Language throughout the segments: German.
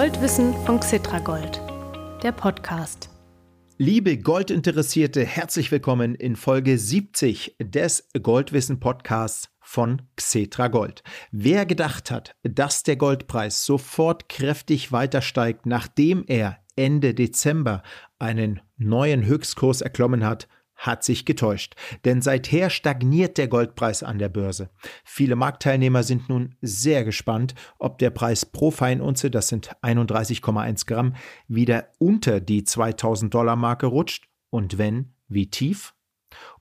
Goldwissen von Xitragold, der Podcast. Liebe Goldinteressierte, herzlich willkommen in Folge 70 des Goldwissen Podcasts von Xetra Gold. Wer gedacht hat, dass der Goldpreis sofort kräftig weiter steigt, nachdem er Ende Dezember einen neuen Höchstkurs erklommen hat, hat sich getäuscht, denn seither stagniert der Goldpreis an der Börse. Viele Marktteilnehmer sind nun sehr gespannt, ob der Preis pro Feinunze, das sind 31,1 Gramm, wieder unter die 2000 Dollar Marke rutscht und wenn, wie tief?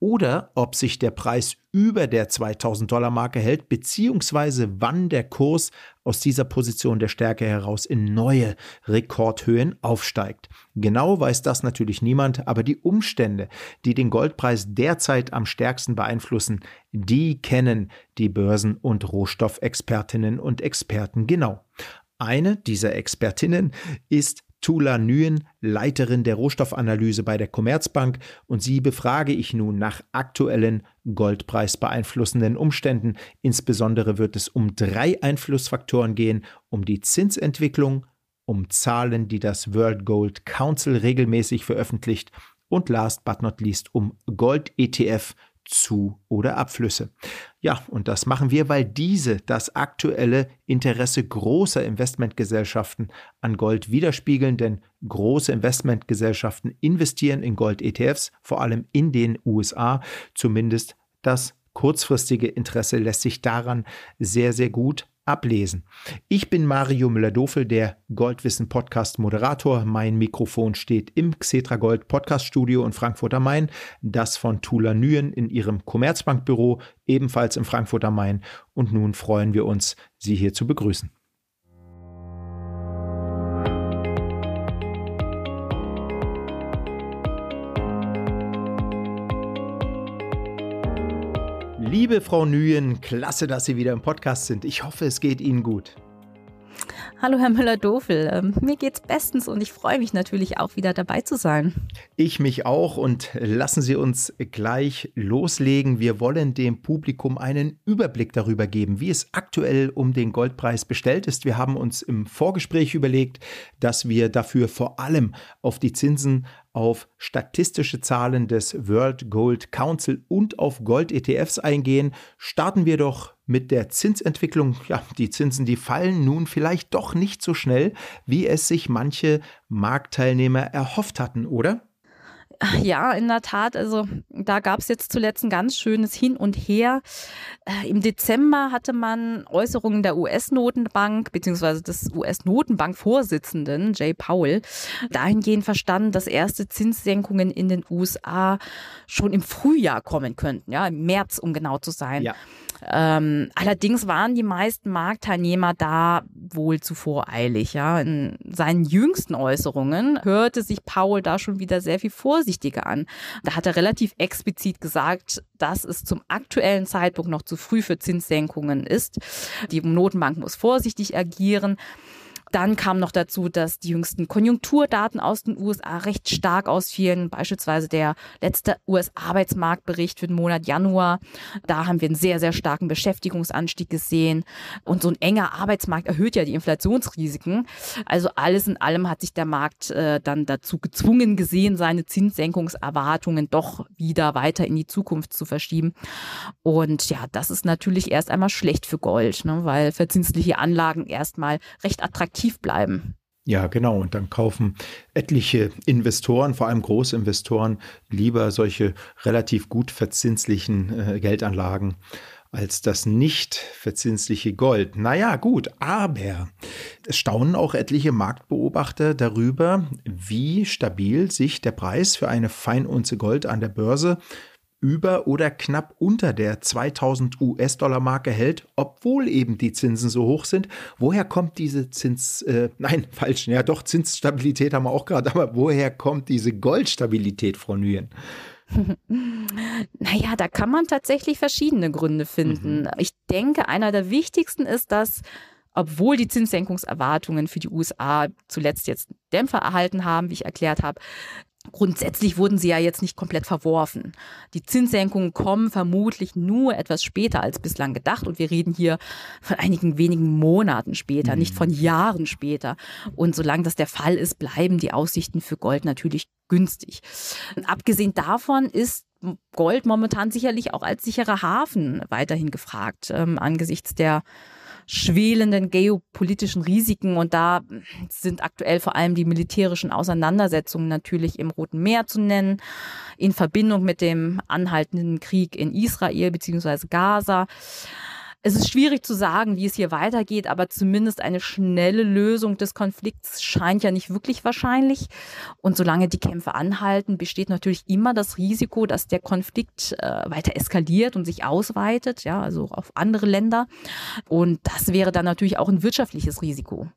Oder ob sich der Preis über der 2000 Dollar Marke hält, beziehungsweise wann der Kurs aus dieser Position der Stärke heraus in neue Rekordhöhen aufsteigt. Genau weiß das natürlich niemand, aber die Umstände, die den Goldpreis derzeit am stärksten beeinflussen, die kennen die Börsen- und Rohstoffexpertinnen und Experten genau. Eine dieser Expertinnen ist Tula Nguyen, Leiterin der Rohstoffanalyse bei der Commerzbank, und sie befrage ich nun nach aktuellen Goldpreis beeinflussenden Umständen. Insbesondere wird es um drei Einflussfaktoren gehen, um die Zinsentwicklung, um Zahlen, die das World Gold Council regelmäßig veröffentlicht und last but not least um Gold-ETF zu- oder Abflüsse. Ja, und das machen wir, weil diese das aktuelle Interesse großer Investmentgesellschaften an Gold widerspiegeln, denn große Investmentgesellschaften investieren in Gold-ETFs, vor allem in den USA, zumindest das kurzfristige Interesse lässt sich daran sehr, sehr gut ablesen. Ich bin Mario Müller-Dofel, der Goldwissen Podcast Moderator. Mein Mikrofon steht im Xetra Gold Podcast Studio in Frankfurt am Main, das von Tula Nguyen in ihrem Commerzbankbüro, ebenfalls im Frankfurt am Main. Und nun freuen wir uns, Sie hier zu begrüßen. Liebe Frau Nguyen, klasse, dass Sie wieder im Podcast sind. Ich hoffe, es geht Ihnen gut. Hallo Herr Müller-Dofel, ähm, mir geht's bestens und ich freue mich natürlich auch wieder dabei zu sein. Ich mich auch und lassen Sie uns gleich loslegen. Wir wollen dem Publikum einen Überblick darüber geben, wie es aktuell um den Goldpreis bestellt ist. Wir haben uns im Vorgespräch überlegt, dass wir dafür vor allem auf die Zinsen auf statistische Zahlen des World Gold Council und auf Gold-ETFs eingehen. Starten wir doch mit der Zinsentwicklung. Ja, die Zinsen, die fallen nun vielleicht doch nicht so schnell, wie es sich manche Marktteilnehmer erhofft hatten, oder? Ja, in der Tat. Also da gab es jetzt zuletzt ein ganz schönes Hin und Her. Äh, Im Dezember hatte man Äußerungen der US-Notenbank bzw. des US-Notenbank-Vorsitzenden Jay Powell dahingehend verstanden, dass erste Zinssenkungen in den USA schon im Frühjahr kommen könnten, ja, im März, um genau zu sein. Ja. Ähm, allerdings waren die meisten Marktteilnehmer da wohl zu voreilig. Ja. In seinen jüngsten Äußerungen hörte sich Paul da schon wieder sehr viel vorsichtiger an. Da hat er relativ explizit gesagt, dass es zum aktuellen Zeitpunkt noch zu früh für Zinssenkungen ist. Die Notenbank muss vorsichtig agieren. Dann kam noch dazu, dass die jüngsten Konjunkturdaten aus den USA recht stark ausfielen. Beispielsweise der letzte US-Arbeitsmarktbericht für den Monat Januar. Da haben wir einen sehr, sehr starken Beschäftigungsanstieg gesehen. Und so ein enger Arbeitsmarkt erhöht ja die Inflationsrisiken. Also alles in allem hat sich der Markt äh, dann dazu gezwungen gesehen, seine Zinssenkungserwartungen doch wieder weiter in die Zukunft zu verschieben. Und ja, das ist natürlich erst einmal schlecht für Gold, ne, weil verzinsliche Anlagen erstmal recht attraktiv attraktiv bleiben. Ja, genau. Und dann kaufen etliche Investoren, vor allem Großinvestoren, lieber solche relativ gut verzinslichen äh, Geldanlagen als das nicht verzinsliche Gold. Naja, gut, aber es staunen auch etliche Marktbeobachter darüber, wie stabil sich der Preis für eine Feinunze Gold an der Börse über oder knapp unter der 2000 US-Dollar-Marke hält, obwohl eben die Zinsen so hoch sind. Woher kommt diese Zins, äh, nein, falsch, ja doch, Zinsstabilität haben wir auch gerade, aber woher kommt diese Goldstabilität, Frau Nguyen? naja, da kann man tatsächlich verschiedene Gründe finden. Mhm. Ich denke, einer der wichtigsten ist, dass obwohl die Zinssenkungserwartungen für die USA zuletzt jetzt Dämpfer erhalten haben, wie ich erklärt habe, Grundsätzlich wurden sie ja jetzt nicht komplett verworfen. Die Zinssenkungen kommen vermutlich nur etwas später als bislang gedacht und wir reden hier von einigen wenigen Monaten später, mhm. nicht von Jahren später. Und solange das der Fall ist, bleiben die Aussichten für Gold natürlich günstig. Und abgesehen davon ist Gold momentan sicherlich auch als sicherer Hafen weiterhin gefragt ähm, angesichts der schwelenden geopolitischen Risiken. Und da sind aktuell vor allem die militärischen Auseinandersetzungen natürlich im Roten Meer zu nennen, in Verbindung mit dem anhaltenden Krieg in Israel bzw. Gaza. Es ist schwierig zu sagen, wie es hier weitergeht, aber zumindest eine schnelle Lösung des Konflikts scheint ja nicht wirklich wahrscheinlich. Und solange die Kämpfe anhalten, besteht natürlich immer das Risiko, dass der Konflikt äh, weiter eskaliert und sich ausweitet, ja, also auf andere Länder. Und das wäre dann natürlich auch ein wirtschaftliches Risiko.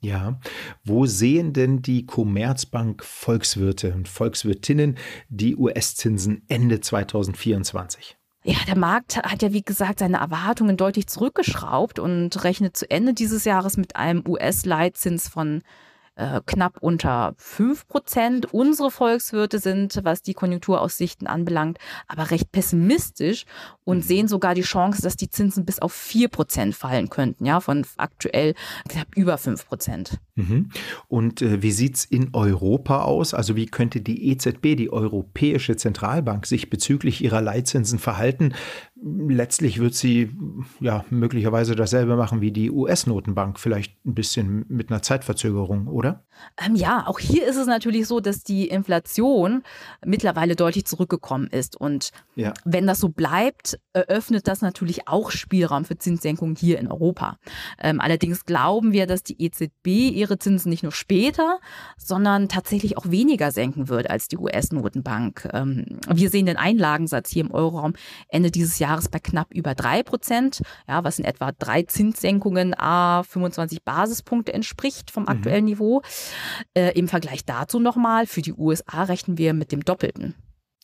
Ja, wo sehen denn die Commerzbank Volkswirte und Volkswirtinnen die US-Zinsen Ende 2024? Ja, der Markt hat ja, wie gesagt, seine Erwartungen deutlich zurückgeschraubt und rechnet zu Ende dieses Jahres mit einem US-Leitzins von äh, knapp unter 5 Prozent. Unsere Volkswirte sind, was die Konjunkturaussichten anbelangt, aber recht pessimistisch und mhm. sehen sogar die Chance, dass die Zinsen bis auf 4 Prozent fallen könnten, ja, von aktuell knapp über 5 Prozent. Mhm. Und äh, wie sieht es in Europa aus? Also wie könnte die EZB, die Europäische Zentralbank, sich bezüglich ihrer Leitzinsen verhalten? Letztlich wird sie ja möglicherweise dasselbe machen wie die US-Notenbank, vielleicht ein bisschen mit einer Zeitverzögerung, oder? Ähm, ja, auch hier ist es natürlich so, dass die Inflation mittlerweile deutlich zurückgekommen ist. Und ja. wenn das so bleibt, eröffnet das natürlich auch Spielraum für Zinssenkungen hier in Europa. Ähm, allerdings glauben wir, dass die EZB ihre Zinsen nicht nur später, sondern tatsächlich auch weniger senken wird als die US-Notenbank. Ähm, wir sehen den Einlagensatz hier im Euroraum Ende dieses Jahres Jahres bei knapp über drei Prozent, ja, was in etwa drei Zinssenkungen a 25 Basispunkte entspricht vom mhm. aktuellen mhm. Niveau. Äh, Im Vergleich dazu nochmal, für die USA rechnen wir mit dem Doppelten.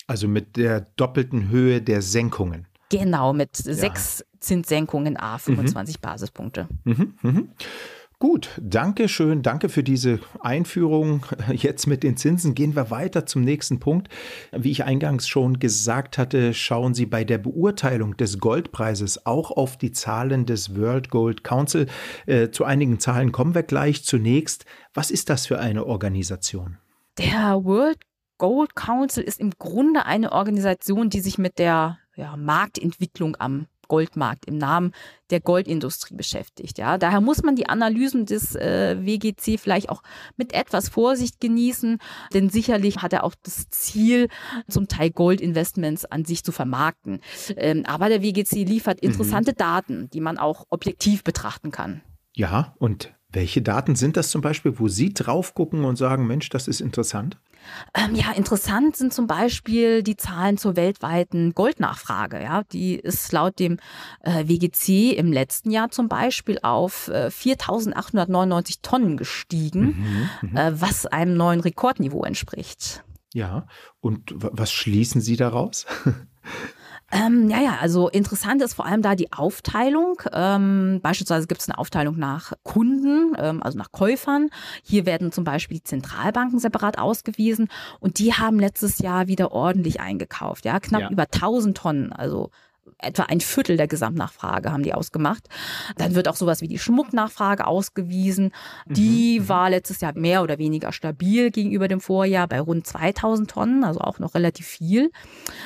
Also mit der doppelten Höhe der Senkungen. Genau, mit ja. sechs Zinssenkungen a 25 mhm. Basispunkte. Mhm, mhm. Gut, danke schön, danke für diese Einführung. Jetzt mit den Zinsen gehen wir weiter zum nächsten Punkt. Wie ich eingangs schon gesagt hatte, schauen Sie bei der Beurteilung des Goldpreises auch auf die Zahlen des World Gold Council. Äh, zu einigen Zahlen kommen wir gleich. Zunächst, was ist das für eine Organisation? Der World Gold Council ist im Grunde eine Organisation, die sich mit der ja, Marktentwicklung am Goldmarkt im Namen der Goldindustrie beschäftigt. Ja, daher muss man die Analysen des äh, WGC vielleicht auch mit etwas Vorsicht genießen, denn sicherlich hat er auch das Ziel, zum Teil Goldinvestments an sich zu vermarkten. Ähm, aber der WGC liefert mhm. interessante mhm. Daten, die man auch objektiv betrachten kann. Ja, und welche Daten sind das zum Beispiel, wo Sie drauf gucken und sagen, Mensch, das ist interessant? Ähm, ja, interessant sind zum Beispiel die Zahlen zur weltweiten Goldnachfrage. Ja, die ist laut dem äh, WGC im letzten Jahr zum Beispiel auf äh, 4.899 Tonnen gestiegen, mhm, mhm, äh, was einem neuen Rekordniveau entspricht. Ja, und was schließen Sie daraus? Ähm, ja, ja, also interessant ist vor allem da die Aufteilung. Ähm, beispielsweise gibt es eine Aufteilung nach Kunden, ähm, also nach Käufern. Hier werden zum Beispiel die Zentralbanken separat ausgewiesen und die haben letztes Jahr wieder ordentlich eingekauft, ja, knapp ja. über 1000 Tonnen, also etwa ein Viertel der Gesamtnachfrage haben die ausgemacht. Dann wird auch sowas wie die Schmucknachfrage ausgewiesen. Die mhm. war letztes Jahr mehr oder weniger stabil gegenüber dem Vorjahr bei rund 2000 Tonnen, also auch noch relativ viel.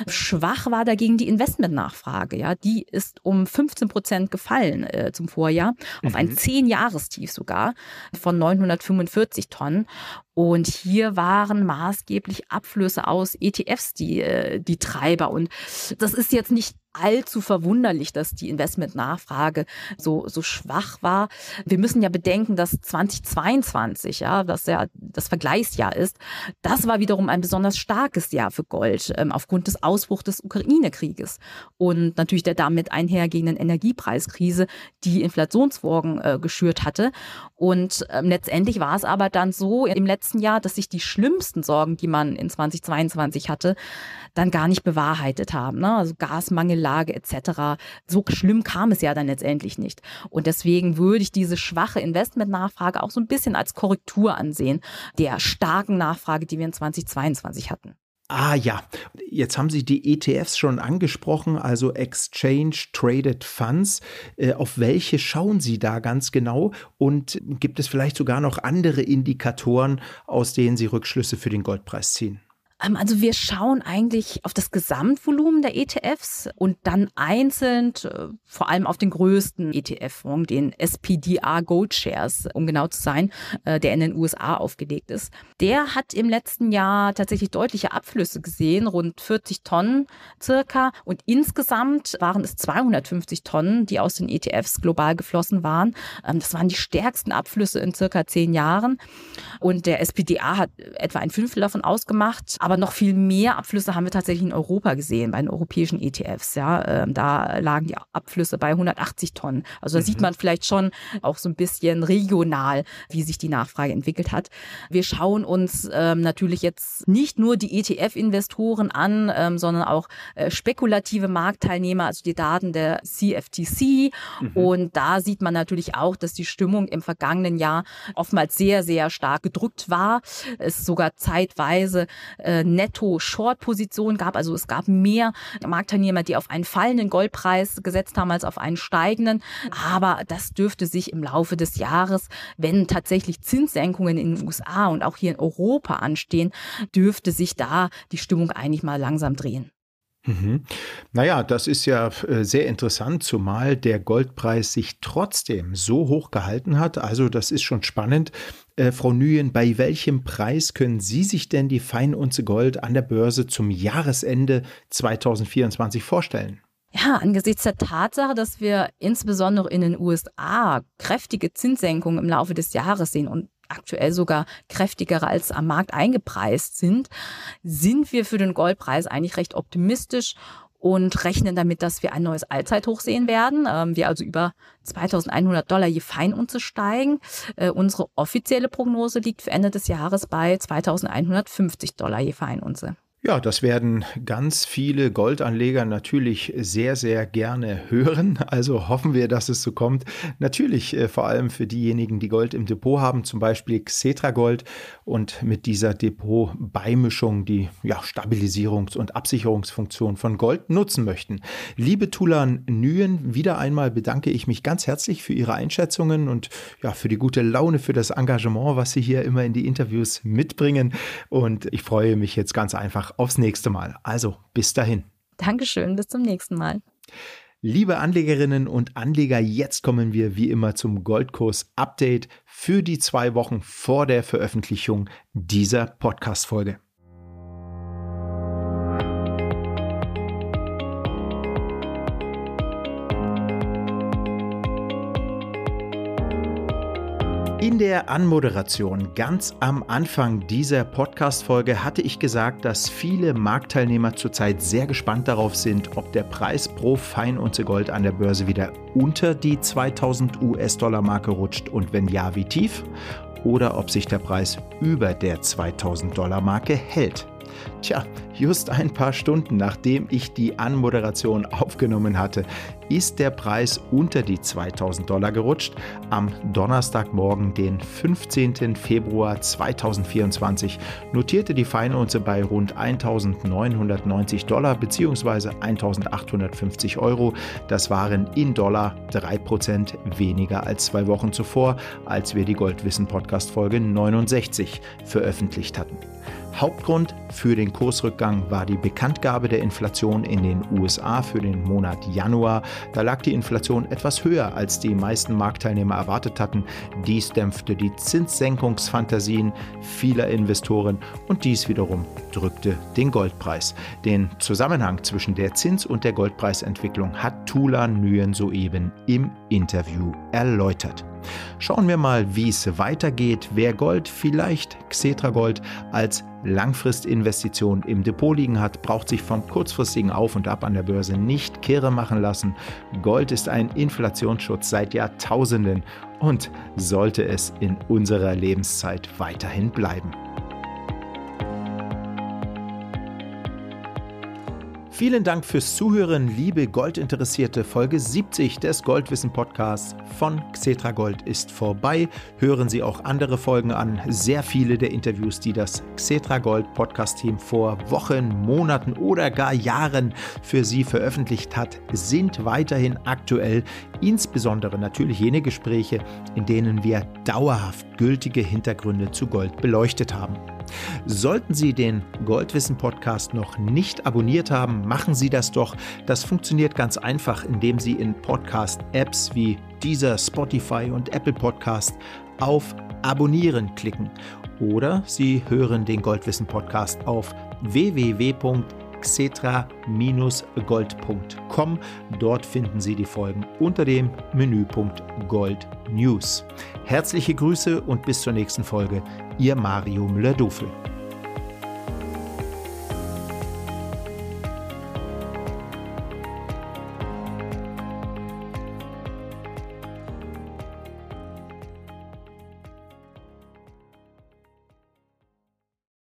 Schwach war dagegen die Investmentnachfrage. Ja, die ist um 15 Prozent gefallen äh, zum Vorjahr auf ein mhm. zehn Jahrestief sogar von 945 Tonnen. Und hier waren maßgeblich Abflüsse aus ETFs die, äh, die Treiber. Und das ist jetzt nicht allzu verwunderlich, dass die Investmentnachfrage so, so schwach war. Wir müssen ja bedenken, dass 2022, ja, das ja das Vergleichsjahr ist, das war wiederum ein besonders starkes Jahr für Gold ähm, aufgrund des Ausbruchs des Ukraine-Krieges und natürlich der damit einhergehenden Energiepreiskrise, die Inflationssorgen äh, geschürt hatte. Und ähm, letztendlich war es aber dann so im letzten Jahr, dass sich die schlimmsten Sorgen, die man in 2022 hatte, dann gar nicht bewahrheitet haben. Ne? Also Gasmangel Gemengelage etc. So schlimm kam es ja dann letztendlich nicht. Und deswegen würde ich diese schwache Investmentnachfrage auch so ein bisschen als Korrektur ansehen der starken Nachfrage, die wir in 2022 hatten. Ah ja, jetzt haben Sie die ETFs schon angesprochen, also Exchange Traded Funds. Äh, auf welche schauen Sie da ganz genau? Und gibt es vielleicht sogar noch andere Indikatoren, aus denen Sie Rückschlüsse für den Goldpreis ziehen? Ähm, also wir schauen eigentlich auf das Gesamtvolumen der ETFs und dann einzeln äh, vor allem auf den größten ETF-Fonds, den SPDR Gold Shares, um genau zu sein, äh, der in den USA aufgelegt ist. Der hat im letzten Jahr tatsächlich deutliche Abflüsse gesehen, rund 40 Tonnen circa. Und insgesamt waren es 250 Tonnen, die aus den ETFs global geflossen waren. Ähm, das waren die stärksten Abflüsse in circa zehn Jahren. Und der SPDA hat etwa ein Fünftel davon ausgemacht. Aber noch viel mehr Abflüsse haben wir tatsächlich in Europa gesehen, bei den europäischen ETFs. Ja, ähm, da lagen die Abflüsse bei 180 Tonnen. Also da mhm. sieht man vielleicht schon auch so ein bisschen regional, wie sich die Nachfrage entwickelt hat. Wir schauen uns ähm, natürlich jetzt nicht nur die ETF-Investoren an, ähm, sondern auch äh, spekulative Marktteilnehmer, also die Daten der CFTC. Mhm. Und da sieht man natürlich auch, dass die Stimmung im vergangenen Jahr oftmals sehr, sehr stark gedrückt war. Es sogar zeitweise äh, äh, Netto-Short-Position gab. Also es gab mehr Marktteilnehmer, die auf einen fallenden Goldpreis gesetzt haben als auf einen steigenden. Aber das dürfte sich im Laufe des Jahres, wenn tatsächlich Zinssenkungen in den USA und auch hier in Europa anstehen, dürfte sich da die Stimmung eigentlich mal langsam drehen. Mhm. Naja, das ist ja äh, sehr interessant, zumal der Goldpreis sich trotzdem so hoch gehalten hat. Also das ist schon spannend. Äh, Frau Nguyen, bei welchem Preis können Sie sich denn die Feinunze Gold an der Börse zum Jahresende 2024 vorstellen? Ja, angesichts der Tatsache, dass wir insbesondere in den USA kräftige Zinssenkungen im Laufe des Jahres sehen und aktuell sogar kräftiger als am Markt eingepreist sind, sind wir für den Goldpreis eigentlich recht optimistisch und rechnen damit, dass wir ein neues Allzeithoch sehen werden. Ähm, wir also über 2100 Dollar je Feinunze steigen. Äh, unsere offizielle Prognose liegt für Ende des Jahres bei 2150 Dollar je Feinunze. Ja, das werden ganz viele Goldanleger natürlich sehr, sehr gerne hören. Also hoffen wir, dass es so kommt. Natürlich äh, vor allem für diejenigen, die Gold im Depot haben, zum Beispiel Xetra Gold und mit dieser Depot-Beimischung die ja, Stabilisierungs- und Absicherungsfunktion von Gold nutzen möchten. Liebe Tulan Nguyen, wieder einmal bedanke ich mich ganz herzlich für Ihre Einschätzungen und ja, für die gute Laune, für das Engagement, was Sie hier immer in die Interviews mitbringen. Und ich freue mich jetzt ganz einfach aufs nächste Mal. Also bis dahin. Dankeschön, bis zum nächsten Mal. Liebe Anlegerinnen und Anleger, jetzt kommen wir wie immer zum Goldkurs-Update für die zwei Wochen vor der Veröffentlichung dieser Podcast-Folge. In der Anmoderation ganz am Anfang dieser Podcast-Folge hatte ich gesagt, dass viele Marktteilnehmer zurzeit sehr gespannt darauf sind, ob der Preis pro Feinunze Gold an der Börse wieder unter die 2000 US-Dollar-Marke rutscht und wenn ja, wie tief? Oder ob sich der Preis über der 2000 Dollar-Marke hält. Tja, just ein paar Stunden nachdem ich die Anmoderation aufgenommen hatte, ist der Preis unter die 2000 Dollar gerutscht. Am Donnerstagmorgen, den 15. Februar 2024, notierte die Feinunze bei rund 1990 Dollar bzw. 1850 Euro. Das waren in Dollar 3% weniger als zwei Wochen zuvor, als wir die Goldwissen Podcast Folge 69 veröffentlicht hatten. Hauptgrund für den Kursrückgang war die Bekanntgabe der Inflation in den USA für den Monat Januar. Da lag die Inflation etwas höher, als die meisten Marktteilnehmer erwartet hatten. Dies dämpfte die Zinssenkungsfantasien vieler Investoren und dies wiederum drückte den Goldpreis. Den Zusammenhang zwischen der Zins- und der Goldpreisentwicklung hat Tula Nguyen soeben im Interview erläutert. Schauen wir mal, wie es weitergeht, wer Gold, vielleicht Xetra Gold, als Langfristinvestition im Depot liegen hat, braucht sich vom kurzfristigen Auf und Ab an der Börse nicht kirre machen lassen. Gold ist ein Inflationsschutz seit Jahrtausenden und sollte es in unserer Lebenszeit weiterhin bleiben. Vielen Dank fürs Zuhören, liebe Goldinteressierte. Folge 70 des Goldwissen Podcasts von Xetra Gold ist vorbei. Hören Sie auch andere Folgen an. Sehr viele der Interviews, die das Xetra Gold Podcast Team vor Wochen, Monaten oder gar Jahren für Sie veröffentlicht hat, sind weiterhin aktuell. Insbesondere natürlich jene Gespräche, in denen wir dauerhaft gültige Hintergründe zu Gold beleuchtet haben. Sollten Sie den Goldwissen Podcast noch nicht abonniert haben, machen Sie das doch. Das funktioniert ganz einfach, indem Sie in Podcast-Apps wie dieser Spotify und Apple Podcast auf Abonnieren klicken. Oder Sie hören den Goldwissen Podcast auf www.xetra-gold.com. Dort finden Sie die Folgen unter dem Menüpunkt Gold News. Herzliche Grüße und bis zur nächsten Folge. Ihr Mario Müller-Dofel.